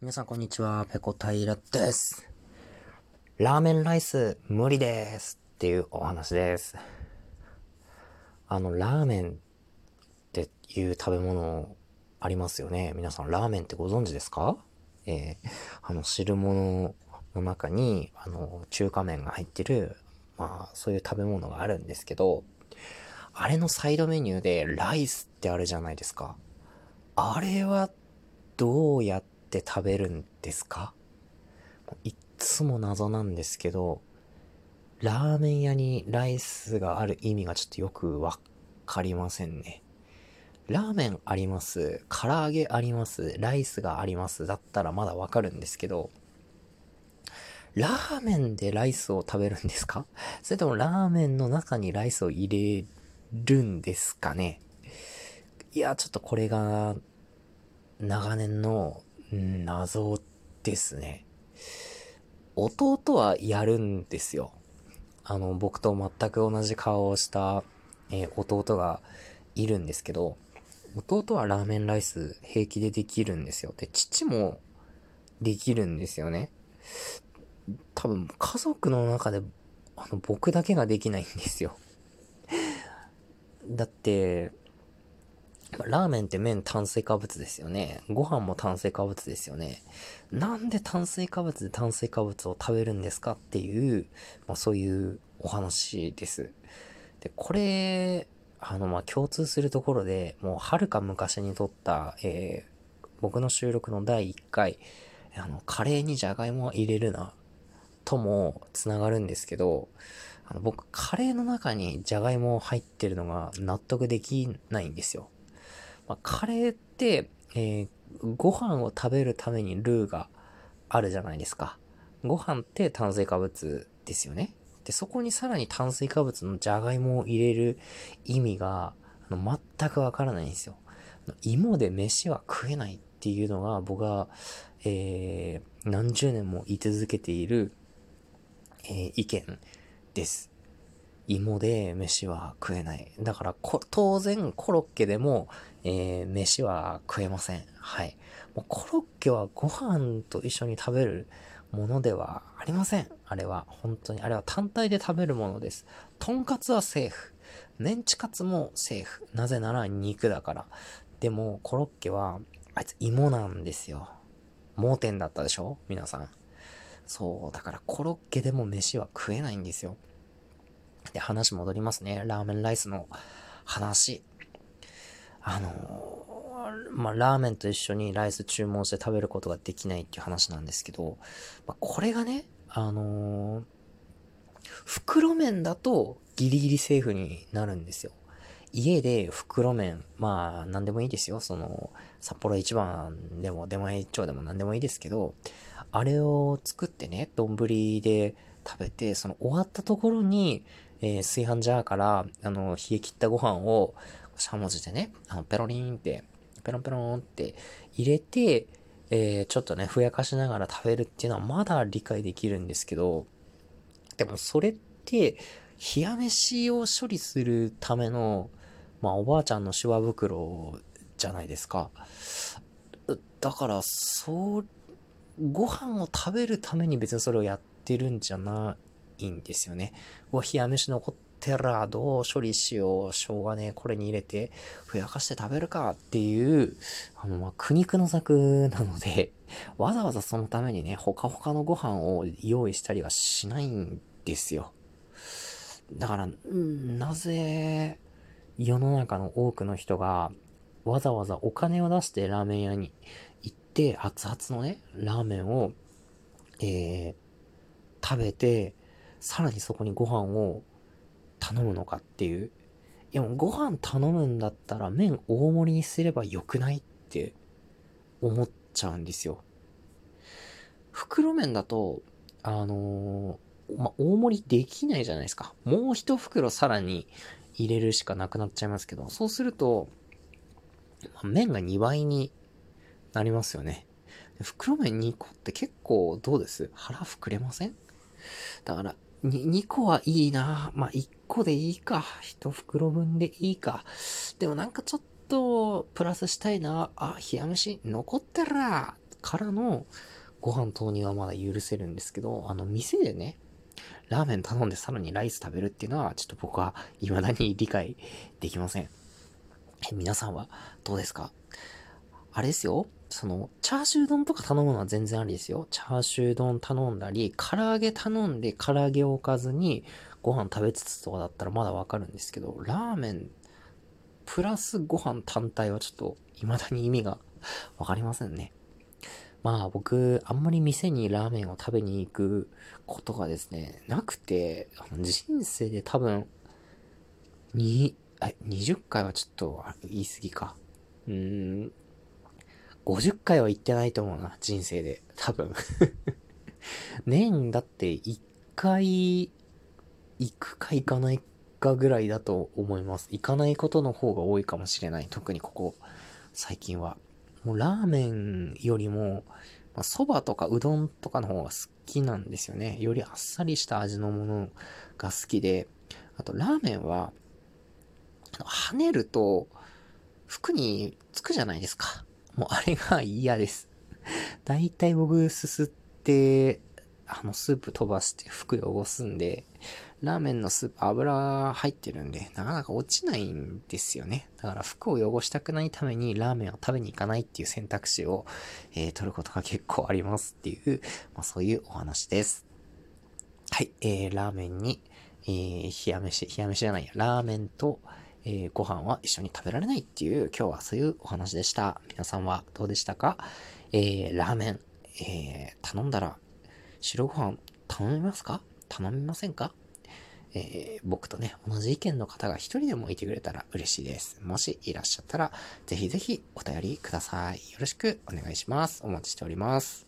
皆さんこんにちは、ペコ平です。ラーメンライス無理ですっていうお話です。あの、ラーメンっていう食べ物ありますよね。皆さんラーメンってご存知ですか？えー、あの、汁物の中に、あの、中華麺が入ってる、まあ、そういう食べ物があるんですけど、あれのサイドメニューでライスってあるじゃないですか。あれはどうやってって食べるんですか？いっつも謎なんですけど、ラーメン屋にライスがある意味がちょっとよくわかりませんね。ラーメンあります。唐揚げあります。ライスがあります。だったらまだわかるんですけど、ラーメンでライスを食べるんですか？それともラーメンの中にライスを入れるんですかね？いや、ちょっとこれが長年の謎ですね。弟はやるんですよ。あの、僕と全く同じ顔をした、えー、弟がいるんですけど、弟はラーメンライス平気でできるんですよ。で、父もできるんですよね。多分、家族の中で、あの、僕だけができないんですよ。だって、ラーメンって麺炭水化物ですよね。ご飯も炭水化物ですよね。なんで炭水化物で炭水化物を食べるんですかっていう、まあ、そういうお話です。で、これ、あの、まあ、共通するところで、もう、はるか昔に撮った、えー、僕の収録の第1回、あの、カレーにじゃがいもを入れるな、とも繋がるんですけど、あの、僕、カレーの中にじゃがいも入ってるのが納得できないんですよ。まあ、カレーって、えー、ご飯を食べるためにルーがあるじゃないですか。ご飯って炭水化物ですよね。で、そこにさらに炭水化物のじゃがいもを入れる意味が、あの全くわからないんですよ。芋で飯は食えないっていうのが僕は、えー、何十年も言い続けている、えー、意見です。芋で飯は食えない。だから当然コロッケでも、えー、飯は食えません。はい。もうコロッケはご飯と一緒に食べるものではありません。あれは。本当に。あれは単体で食べるものです。とんかつはセーフ。メンチカツもセーフ。なぜなら肉だから。でも、コロッケは、あいつ芋なんですよ。盲点だったでしょ？皆さん。そう。だからコロッケでも飯は食えないんですよ。で、話戻りますね。ラーメンライスの話。あのー、まあ、ラーメンと一緒にライス注文して食べることができないっていう話なんですけど、まあ、これがね、あのー、袋麺だとギリギリセーフになるんですよ。家で袋麺、まあ、なんでもいいですよ。その、札幌一番でも、出前一丁でもなんでもいいですけど、あれを作ってね、丼で食べて、その終わったところに、えー、炊飯ジャーから、あの、冷え切ったご飯を、しゃもじでね、あの、ペロリンって、ペロンペロンって入れて、えー、ちょっとね、ふやかしながら食べるっていうのはまだ理解できるんですけど、でもそれって、冷や飯を処理するための、まあ、おばあちゃんのシワ袋じゃないですか。だから、そう、ご飯を食べるために別にそれをやってるんじゃないんですよね。うわ、冷や飯残ってら、どう処理しよう、しょうがねえ、これに入れて、ふやかして食べるかっていう、あの、ま苦肉の策なので、わざわざそのためにね、ほかほかのご飯を用意したりはしないんですよ。だから、なぜ、世の中の多くの人が、わざわざお金を出してラーメン屋に行って、熱々のね、ラーメンを、えー、食べて、さらにそこにご飯を頼むのかっていう。いやもうご飯頼むんだったら麺大盛りにすればよくないって思っちゃうんですよ。袋麺だと、あのー、ま大盛りできないじゃないですか。もう一袋さらに入れるしかなくなっちゃいますけど、そうすると、ま麺が2倍になりますよね。袋麺2個って結構どうです？腹膨れません？だから、2個はいいな。まあ、1個でいいか。1袋分でいいか。でもなんかちょっと、プラスしたいな。あ、冷や飯残ってら。からのご飯投入はまだ許せるんですけど、あの、店でね、ラーメン頼んでさらにライス食べるっていうのは、ちょっと僕は未だに理解できません。え、皆さんはどうですか？あれですよ。その、チャーシュー丼とか頼むのは全然ありですよ。チャーシュー丼頼んだり、唐揚げ頼んで唐揚げを置かずにご飯食べつつとかだったらまだわかるんですけど、ラーメンプラスご飯単体はちょっと未だに意味がわかりませんね。まあ僕、あんまり店にラーメンを食べに行くことがですね、なくて、人生で多分、に、え、20回はちょっと言い過ぎか。うーん、50回は行ってないと思うな、人生で。多分 年だって1回、行くか行かないかぐらいだと思います。行かないことの方が多いかもしれない。特にここ、最近は。もうラーメンよりも、まあ、蕎麦とかうどんとかの方が好きなんですよね。よりあっさりした味のものが好きで、あとラーメンは、跳ねると、服につくじゃないですか。もうあれが嫌です。だいたい僕すすって、あの、スープ飛ばして服汚すんで、ラーメンのスープ油入ってるんで、なかなか落ちないんですよね。だから服を汚したくないためにラーメンを食べに行かないっていう選択肢を、えー、取ることが結構ありますっていう、まあそういうお話です。はい、えー、ラーメンに、えー、冷や飯、冷や飯じゃないや、ラーメンと、えー、ご飯は一緒に食べられないっていう、今日はそういうお話でした。皆さんはどうでしたか？えー、ラーメン、えー、頼んだら、白ご飯頼みますか？頼みませんか？えー、僕とね、同じ意見の方が一人でもいてくれたら嬉しいです。もしいらっしゃったら、ぜひぜひお便りください。よろしくお願いします。お待ちしております。